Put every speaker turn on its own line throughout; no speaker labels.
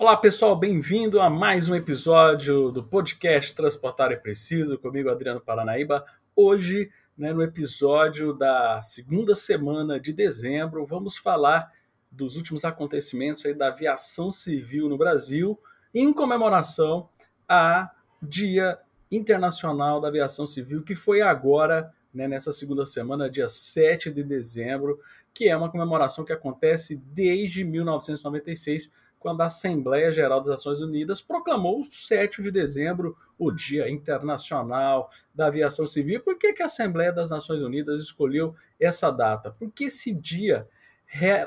Olá pessoal, bem-vindo a mais um episódio do podcast Transportar é Preciso, comigo Adriano Paranaíba. Hoje, né, no episódio da segunda semana de dezembro, vamos falar dos últimos acontecimentos da aviação civil no Brasil, em comemoração a Dia Internacional da Aviação Civil, que foi agora, né, nessa segunda semana, dia 7 de dezembro, que é uma comemoração que acontece desde 1996 quando a Assembleia Geral das Nações Unidas proclamou o 7 de dezembro o Dia Internacional da Aviação Civil. Por que, que a Assembleia das Nações Unidas escolheu essa data? Porque esse dia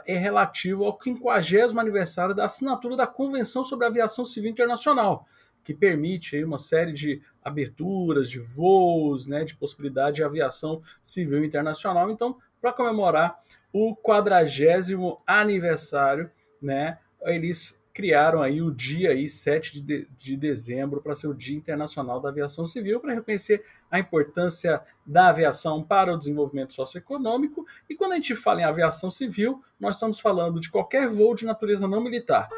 é relativo ao 50 aniversário da assinatura da Convenção sobre a Aviação Civil Internacional, que permite uma série de aberturas de voos, né, de possibilidade de aviação civil internacional. Então, para comemorar o quadragésimo aniversário, né, eles criaram aí o dia aí 7 de, de, de dezembro para ser o Dia Internacional da Aviação Civil, para reconhecer a importância da aviação para o desenvolvimento socioeconômico. E quando a gente fala em aviação civil, nós estamos falando de qualquer voo de natureza não militar.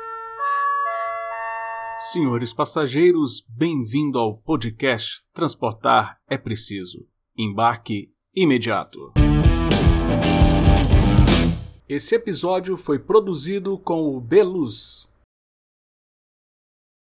Senhores passageiros, bem-vindo ao podcast Transportar é Preciso. Embarque imediato. Esse episódio foi produzido com o Beluz.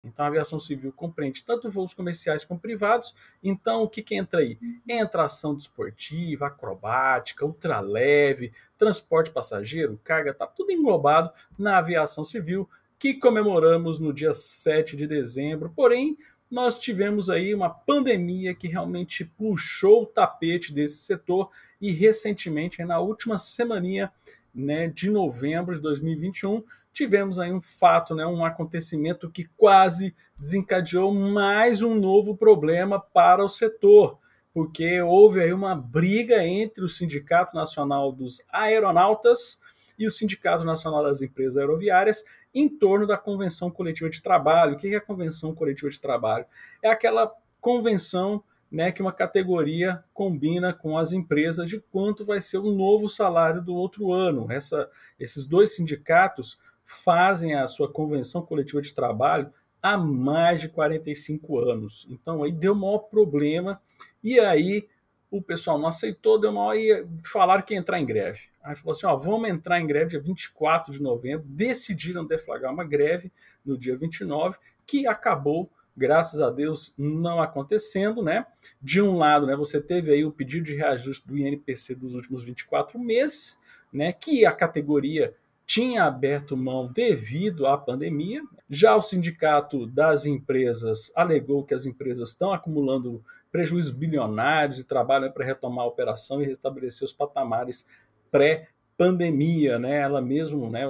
Então a aviação civil compreende tanto voos comerciais como privados. Então o que, que entra aí? Entra ação desportiva, acrobática, ultraleve, transporte passageiro, carga, está tudo englobado na aviação civil que comemoramos no dia 7 de dezembro. Porém, nós tivemos aí uma pandemia que realmente puxou o tapete desse setor e recentemente, na última semaninha né, de novembro de 2021, tivemos aí um fato, né, um acontecimento que quase desencadeou mais um novo problema para o setor, porque houve aí uma briga entre o Sindicato Nacional dos Aeronautas e o Sindicato Nacional das Empresas Aeroviárias em torno da Convenção Coletiva de Trabalho. O que é a Convenção Coletiva de Trabalho? É aquela convenção né, que uma categoria combina com as empresas de quanto vai ser o novo salário do outro ano. Essa, esses dois sindicatos fazem a sua convenção coletiva de trabalho há mais de 45 anos. Então aí deu maior problema e aí o pessoal não aceitou, deu maior e falaram que ia entrar em greve. Aí falou assim, ó, vamos entrar em greve dia 24 de novembro, decidiram deflagrar uma greve no dia 29, que acabou graças a Deus não acontecendo, né? De um lado, né, você teve aí o pedido de reajuste do INPC dos últimos 24 meses, né, que a categoria tinha aberto mão devido à pandemia. Já o sindicato das empresas alegou que as empresas estão acumulando prejuízos bilionários e trabalham para retomar a operação e restabelecer os patamares pré pandemia, né? Ela mesmo, né?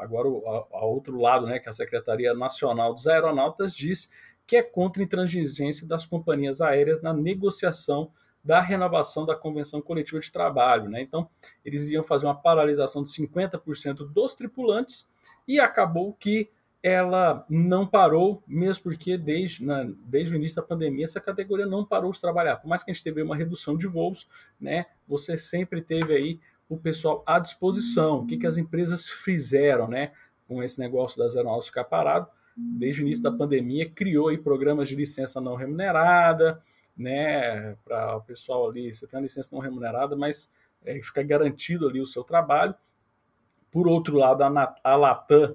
Agora ao outro lado, né? Que a Secretaria Nacional dos Aeronautas diz que é contra a intransigência das companhias aéreas na negociação da renovação da convenção coletiva de trabalho, né? Então eles iam fazer uma paralisação de 50% dos tripulantes e acabou que ela não parou, mesmo porque desde, na, desde o início da pandemia essa categoria não parou de trabalhar. Por mais que a gente teve uma redução de voos, né? Você sempre teve aí o pessoal à disposição. O que, que as empresas fizeram né, com esse negócio das aeronaves ficar parado? Desde o início da pandemia, criou aí programas de licença não remunerada, né, para o pessoal ali, você tem uma licença não remunerada, mas é, fica garantido ali o seu trabalho. Por outro lado, a, a Latam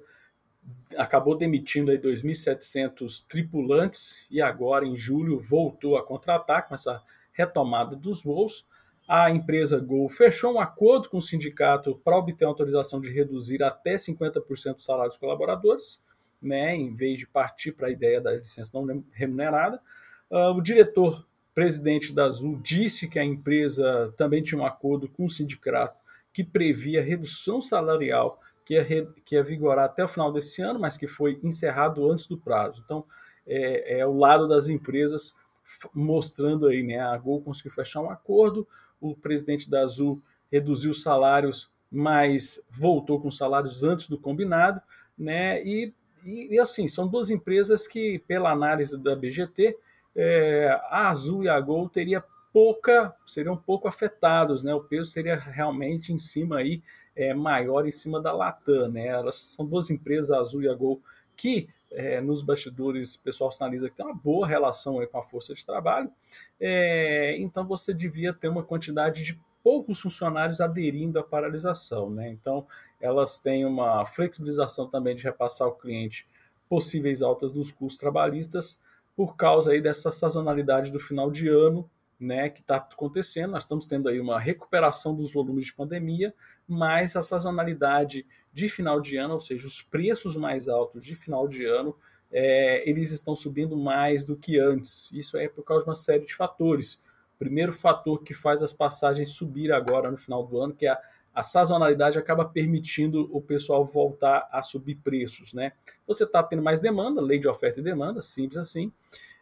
acabou demitindo aí 2.700 tripulantes e agora, em julho, voltou a contratar com essa retomada dos voos a empresa Gol fechou um acordo com o sindicato para obter autorização de reduzir até 50% o salário dos colaboradores, né, em vez de partir para a ideia da licença não remunerada. Uh, o diretor presidente da Azul disse que a empresa também tinha um acordo com o sindicato que previa redução salarial que ia, que ia vigorar até o final desse ano, mas que foi encerrado antes do prazo. Então, é, é o lado das empresas mostrando aí, né? A Gol conseguiu fechar um acordo, o presidente da Azul reduziu os salários, mas voltou com salários antes do combinado, né? E, e, e assim, são duas empresas que, pela análise da BGT, é, a Azul e a Gol teria pouca, seriam pouco afetados, né? O peso seria realmente em cima aí, é, maior em cima da Latam, né? Elas são duas empresas, a Azul e a Gol, que é, nos bastidores o pessoal sinaliza que tem uma boa relação com a força de trabalho, é, então você devia ter uma quantidade de poucos funcionários aderindo à paralisação. Né? Então, elas têm uma flexibilização também de repassar ao cliente possíveis altas dos custos trabalhistas por causa aí dessa sazonalidade do final de ano né, que está acontecendo. Nós estamos tendo aí uma recuperação dos volumes de pandemia, mas a sazonalidade de final de ano, ou seja, os preços mais altos de final de ano, é, eles estão subindo mais do que antes. Isso é por causa de uma série de fatores. O primeiro fator que faz as passagens subir agora no final do ano, que é a, a sazonalidade acaba permitindo o pessoal voltar a subir preços, né? Você está tendo mais demanda, lei de oferta e demanda, simples assim.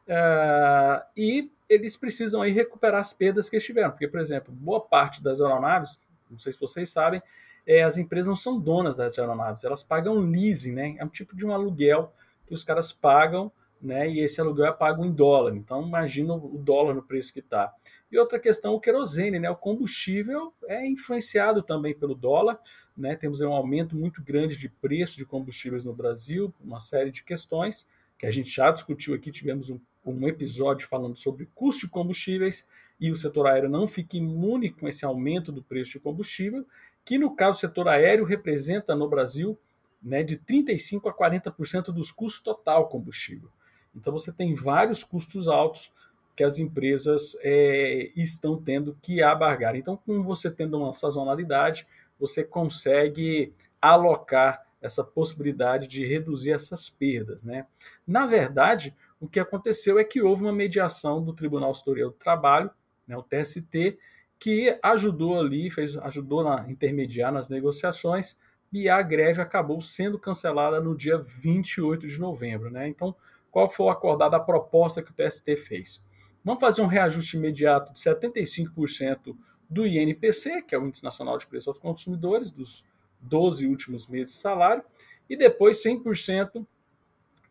Uh, e eles precisam aí recuperar as perdas que eles tiveram. Porque, por exemplo, boa parte das aeronaves, não sei se vocês sabem, é, as empresas não são donas das aeronaves, elas pagam leasing, né? É um tipo de um aluguel que os caras pagam, né? E esse aluguel é pago em dólar. Então, imagina o dólar no preço que está. E outra questão, o querosene, né? O combustível é influenciado também pelo dólar, né? Temos um aumento muito grande de preço de combustíveis no Brasil, uma série de questões que a gente já discutiu aqui, tivemos um um episódio falando sobre custo de combustíveis e o setor aéreo não fica imune com esse aumento do preço de combustível, que no caso do setor aéreo representa no Brasil né, de 35% a 40% dos custos total combustível. Então você tem vários custos altos que as empresas é, estão tendo que abargar. Então, com você tendo uma sazonalidade, você consegue alocar essa possibilidade de reduzir essas perdas. Né? Na verdade, o que aconteceu é que houve uma mediação do Tribunal Superior do Trabalho, né, o TST, que ajudou ali, fez, ajudou a intermediar nas negociações, e a greve acabou sendo cancelada no dia 28 de novembro. Né? Então, qual foi acordada a proposta que o TST fez? Vamos fazer um reajuste imediato de 75% do INPC, que é o Índice Nacional de Preços aos Consumidores, dos 12 últimos meses de salário, e depois 100%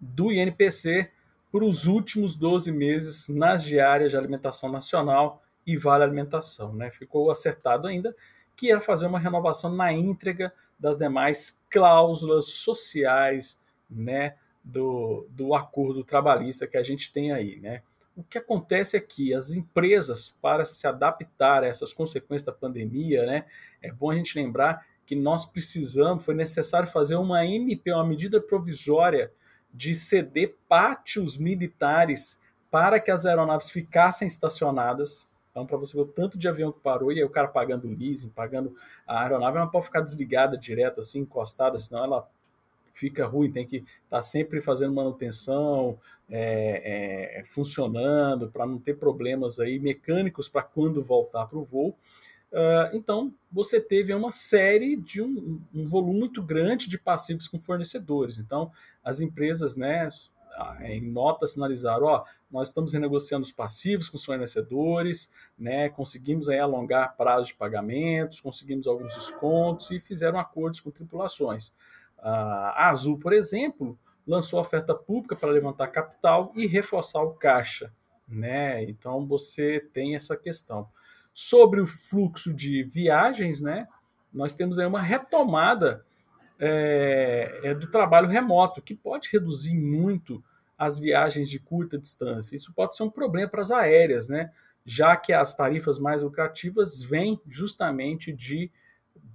do INPC para os últimos 12 meses nas diárias de alimentação nacional e vale alimentação. Né? Ficou acertado ainda que ia fazer uma renovação na íntegra das demais cláusulas sociais né, do, do acordo trabalhista que a gente tem aí. Né? O que acontece é que as empresas, para se adaptar a essas consequências da pandemia, né, é bom a gente lembrar que nós precisamos, foi necessário fazer uma MP, uma medida provisória de ceder pátios militares para que as aeronaves ficassem estacionadas. Então, para você ver o tanto de avião que parou, e aí o cara pagando leasing, pagando. A aeronave não pode ficar desligada direto, assim, encostada, senão ela fica ruim, tem que estar tá sempre fazendo manutenção, é, é, funcionando, para não ter problemas aí mecânicos para quando voltar para o voo. Uh, então, você teve uma série de um, um, volume muito grande de passivos com fornecedores. Então, as empresas, né, em nota sinalizaram, ó, nós estamos renegociando os passivos com os fornecedores, né, conseguimos aí alongar prazos de pagamentos, conseguimos alguns descontos e fizeram acordos com tripulações. Uh, a Azul, por exemplo, lançou oferta pública para levantar capital e reforçar o caixa, né? Então você tem essa questão. Sobre o fluxo de viagens, né, nós temos aí uma retomada é, é do trabalho remoto, que pode reduzir muito as viagens de curta distância. Isso pode ser um problema para as aéreas, né? já que as tarifas mais lucrativas vêm justamente de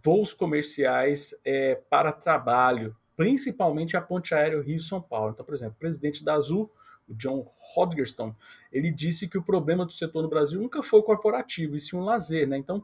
voos comerciais é, para trabalho, principalmente a ponte aérea Rio-São Paulo. Então, por exemplo, o presidente da Azul o John Hodgerson, ele disse que o problema do setor no Brasil nunca foi corporativo, e sim um lazer. Né? Então,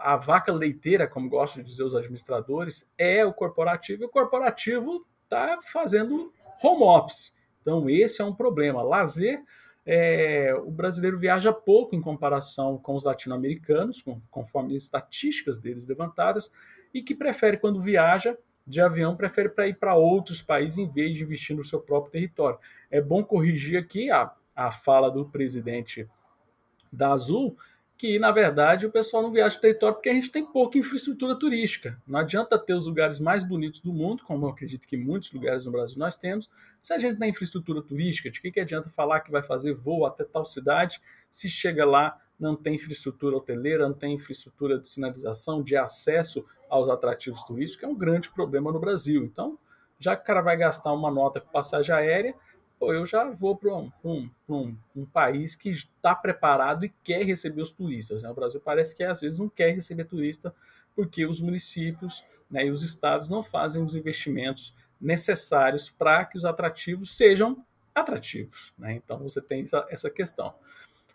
a vaca leiteira, como gostam de dizer os administradores, é o corporativo, e o corporativo está fazendo home office. Então, esse é um problema. Lazer, é, o brasileiro viaja pouco em comparação com os latino-americanos, conforme estatísticas deles levantadas, e que prefere, quando viaja, de avião prefere para ir para outros países em vez de investir no seu próprio território. É bom corrigir aqui a, a fala do presidente da Azul, que na verdade o pessoal não viaja no território porque a gente tem pouca infraestrutura turística. Não adianta ter os lugares mais bonitos do mundo, como eu acredito que muitos lugares no Brasil nós temos, se a gente não tem infraestrutura turística. De que, que adianta falar que vai fazer voo até tal cidade se chega lá não tem infraestrutura hoteleira, não tem infraestrutura de sinalização, de acesso aos atrativos turísticos, que é um grande problema no Brasil. Então, já que o cara vai gastar uma nota com passagem aérea, pô, eu já vou para um, um, um, um, país que está preparado e quer receber os turistas. Né? O Brasil parece que às vezes não quer receber turista porque os municípios né, e os estados não fazem os investimentos necessários para que os atrativos sejam atrativos. Né? Então você tem essa, essa questão.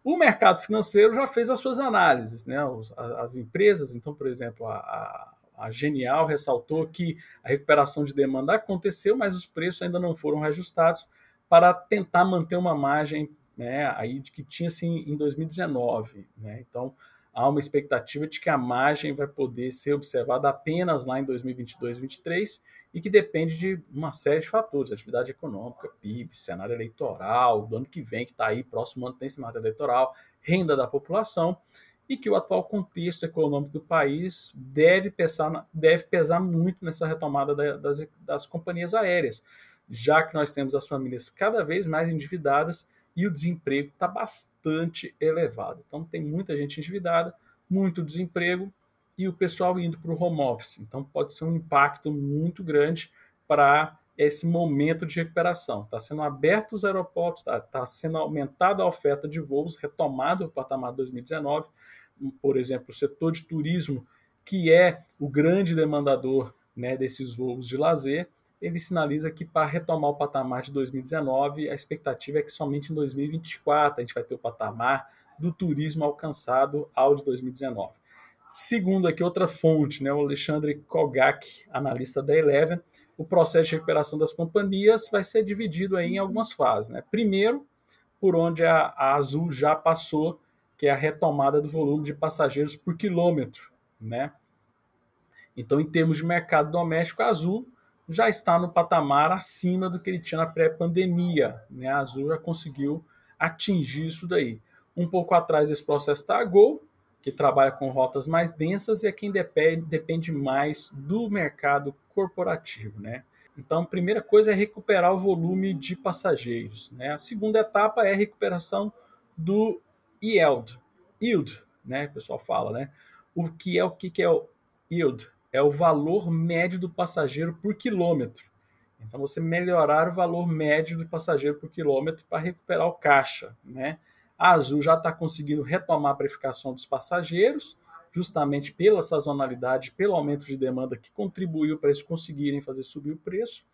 O mercado financeiro já fez as suas análises, né? As, as empresas, então, por exemplo, a, a, Genial ressaltou que a recuperação de demanda aconteceu, mas os preços ainda não foram reajustados para tentar manter uma margem né, aí de que tinha-se em 2019. Né? Então, há uma expectativa de que a margem vai poder ser observada apenas lá em 2022 2023 e que depende de uma série de fatores, atividade econômica, PIB, cenário eleitoral, do ano que vem, que está aí, próximo ano tem cenário eleitoral, renda da população, e que o atual contexto econômico do país deve pesar, deve pesar muito nessa retomada das, das companhias aéreas, já que nós temos as famílias cada vez mais endividadas e o desemprego está bastante elevado. Então tem muita gente endividada, muito desemprego e o pessoal indo para o home office. Então pode ser um impacto muito grande para esse momento de recuperação. Está sendo aberto os aeroportos, está tá sendo aumentada a oferta de voos, retomado o patamar 2019. Por exemplo, o setor de turismo, que é o grande demandador né, desses voos de lazer, ele sinaliza que para retomar o patamar de 2019, a expectativa é que somente em 2024 a gente vai ter o patamar do turismo alcançado ao de 2019. Segundo aqui outra fonte, né, o Alexandre Kogak, analista da Eleven, o processo de recuperação das companhias vai ser dividido aí em algumas fases. Né? Primeiro, por onde a, a Azul já passou, que é a retomada do volume de passageiros por quilômetro. Né? Então, em termos de mercado doméstico, a Azul já está no patamar acima do que ele tinha na pré-pandemia. Né? A Azul já conseguiu atingir isso daí. Um pouco atrás desse processo está a Gol, que trabalha com rotas mais densas e é quem depende, depende mais do mercado corporativo. Né? Então, a primeira coisa é recuperar o volume de passageiros. Né? A segunda etapa é a recuperação do yield. Yield, né? O pessoal fala, né? O que é o que é o yield? É o valor médio do passageiro por quilômetro. Então, você melhorar o valor médio do passageiro por quilômetro para recuperar o caixa. Né? A Azul já está conseguindo retomar a precificação dos passageiros, justamente pela sazonalidade, pelo aumento de demanda que contribuiu para eles conseguirem fazer subir o preço.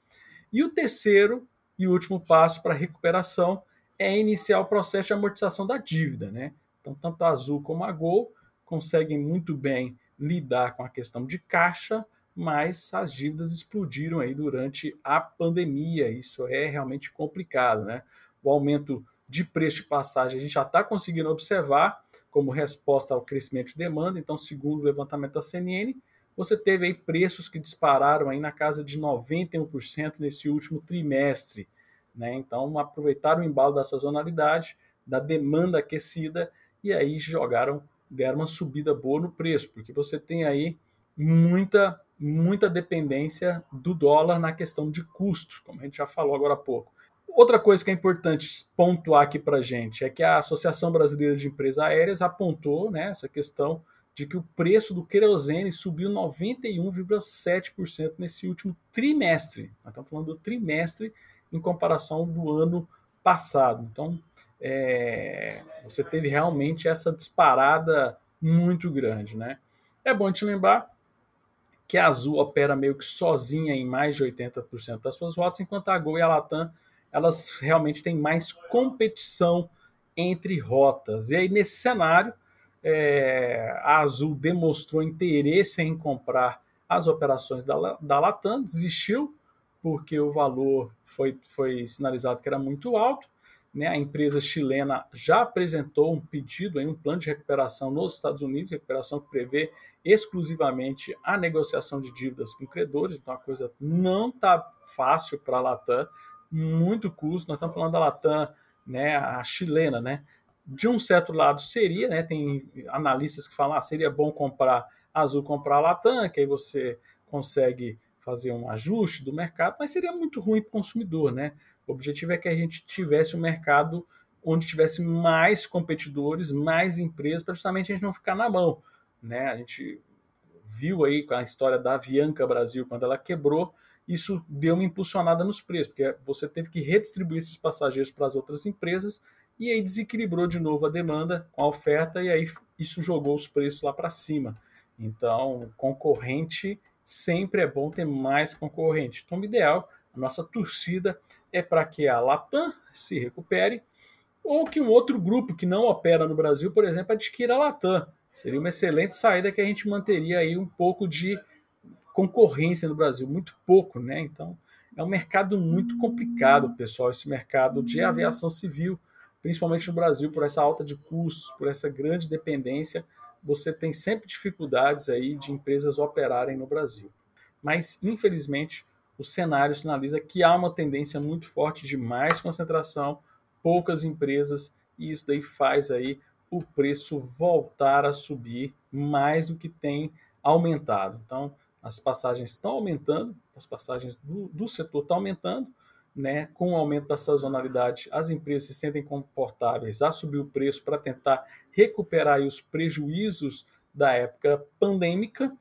E o terceiro e último passo para a recuperação é iniciar o processo de amortização da dívida. Né? Então, tanto a Azul como a Gol conseguem muito bem lidar com a questão de caixa, mas as dívidas explodiram aí durante a pandemia. Isso é realmente complicado, né? O aumento de preço de passagem a gente já está conseguindo observar como resposta ao crescimento de demanda. Então, segundo o levantamento da CNN, você teve aí preços que dispararam aí na casa de 91% nesse último trimestre. Né? Então, aproveitaram o embalo da sazonalidade, da demanda aquecida e aí jogaram deram uma subida boa no preço, porque você tem aí muita, muita dependência do dólar na questão de custo, como a gente já falou agora há pouco. Outra coisa que é importante pontuar aqui para a gente é que a Associação Brasileira de Empresas Aéreas apontou né, essa questão de que o preço do querosene subiu 91,7% nesse último trimestre. Nós estamos falando do trimestre em comparação do ano passado. Então, é, você teve realmente essa disparada muito grande, né? É bom te lembrar que a Azul opera meio que sozinha em mais de 80% das suas rotas, enquanto a Gol e a Latam elas realmente têm mais competição entre rotas. E aí, nesse cenário, é, a Azul demonstrou interesse em comprar as operações da, da Latam, desistiu porque o valor foi, foi sinalizado que era muito alto, né, a empresa chilena já apresentou um pedido, um plano de recuperação nos Estados Unidos, recuperação que prevê exclusivamente a negociação de dívidas com credores, então a coisa não está fácil para a Latam, muito custo, nós estamos falando da Latam, né, a chilena, né, de um certo lado seria, né, tem analistas que falam, ah, seria bom comprar Azul, comprar Latam, que aí você consegue fazer um ajuste do mercado, mas seria muito ruim para o consumidor, né? O objetivo é que a gente tivesse um mercado onde tivesse mais competidores, mais empresas, para justamente a gente não ficar na mão. Né? A gente viu aí com a história da Avianca Brasil, quando ela quebrou, isso deu uma impulsionada nos preços, porque você teve que redistribuir esses passageiros para as outras empresas e aí desequilibrou de novo a demanda com a oferta e aí isso jogou os preços lá para cima. Então, concorrente sempre é bom ter mais concorrente. Então, o ideal, a nossa torcida é para que a Latam se recupere ou que um outro grupo que não opera no Brasil, por exemplo, adquira a Latam. Seria uma excelente saída que a gente manteria aí um pouco de concorrência no Brasil, muito pouco, né? Então, é um mercado muito complicado, pessoal, esse mercado de aviação civil, principalmente no Brasil, por essa alta de custos, por essa grande dependência, você tem sempre dificuldades aí de empresas operarem no Brasil. Mas, infelizmente, o cenário sinaliza que há uma tendência muito forte de mais concentração, poucas empresas, e isso daí faz aí o preço voltar a subir mais do que tem aumentado. Então, as passagens estão aumentando, as passagens do, do setor estão aumentando, né? com o aumento da sazonalidade, as empresas se sentem confortáveis a subir o preço para tentar recuperar os prejuízos da época pandêmica,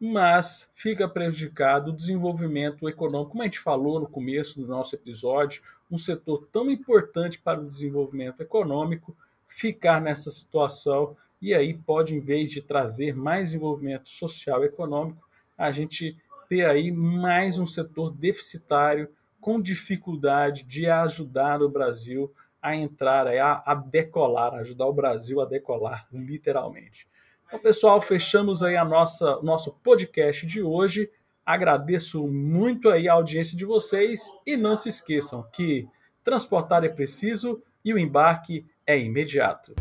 mas fica prejudicado o desenvolvimento econômico, como a gente falou no começo do nosso episódio, um setor tão importante para o desenvolvimento econômico ficar nessa situação e aí pode, em vez de trazer mais desenvolvimento social e econômico, a gente ter aí mais um setor deficitário com dificuldade de ajudar o Brasil a entrar, a, a decolar, ajudar o Brasil a decolar, literalmente. Então, pessoal, fechamos aí a nossa nosso podcast de hoje. Agradeço muito aí a audiência de vocês e não se esqueçam que transportar é preciso e o embarque é imediato.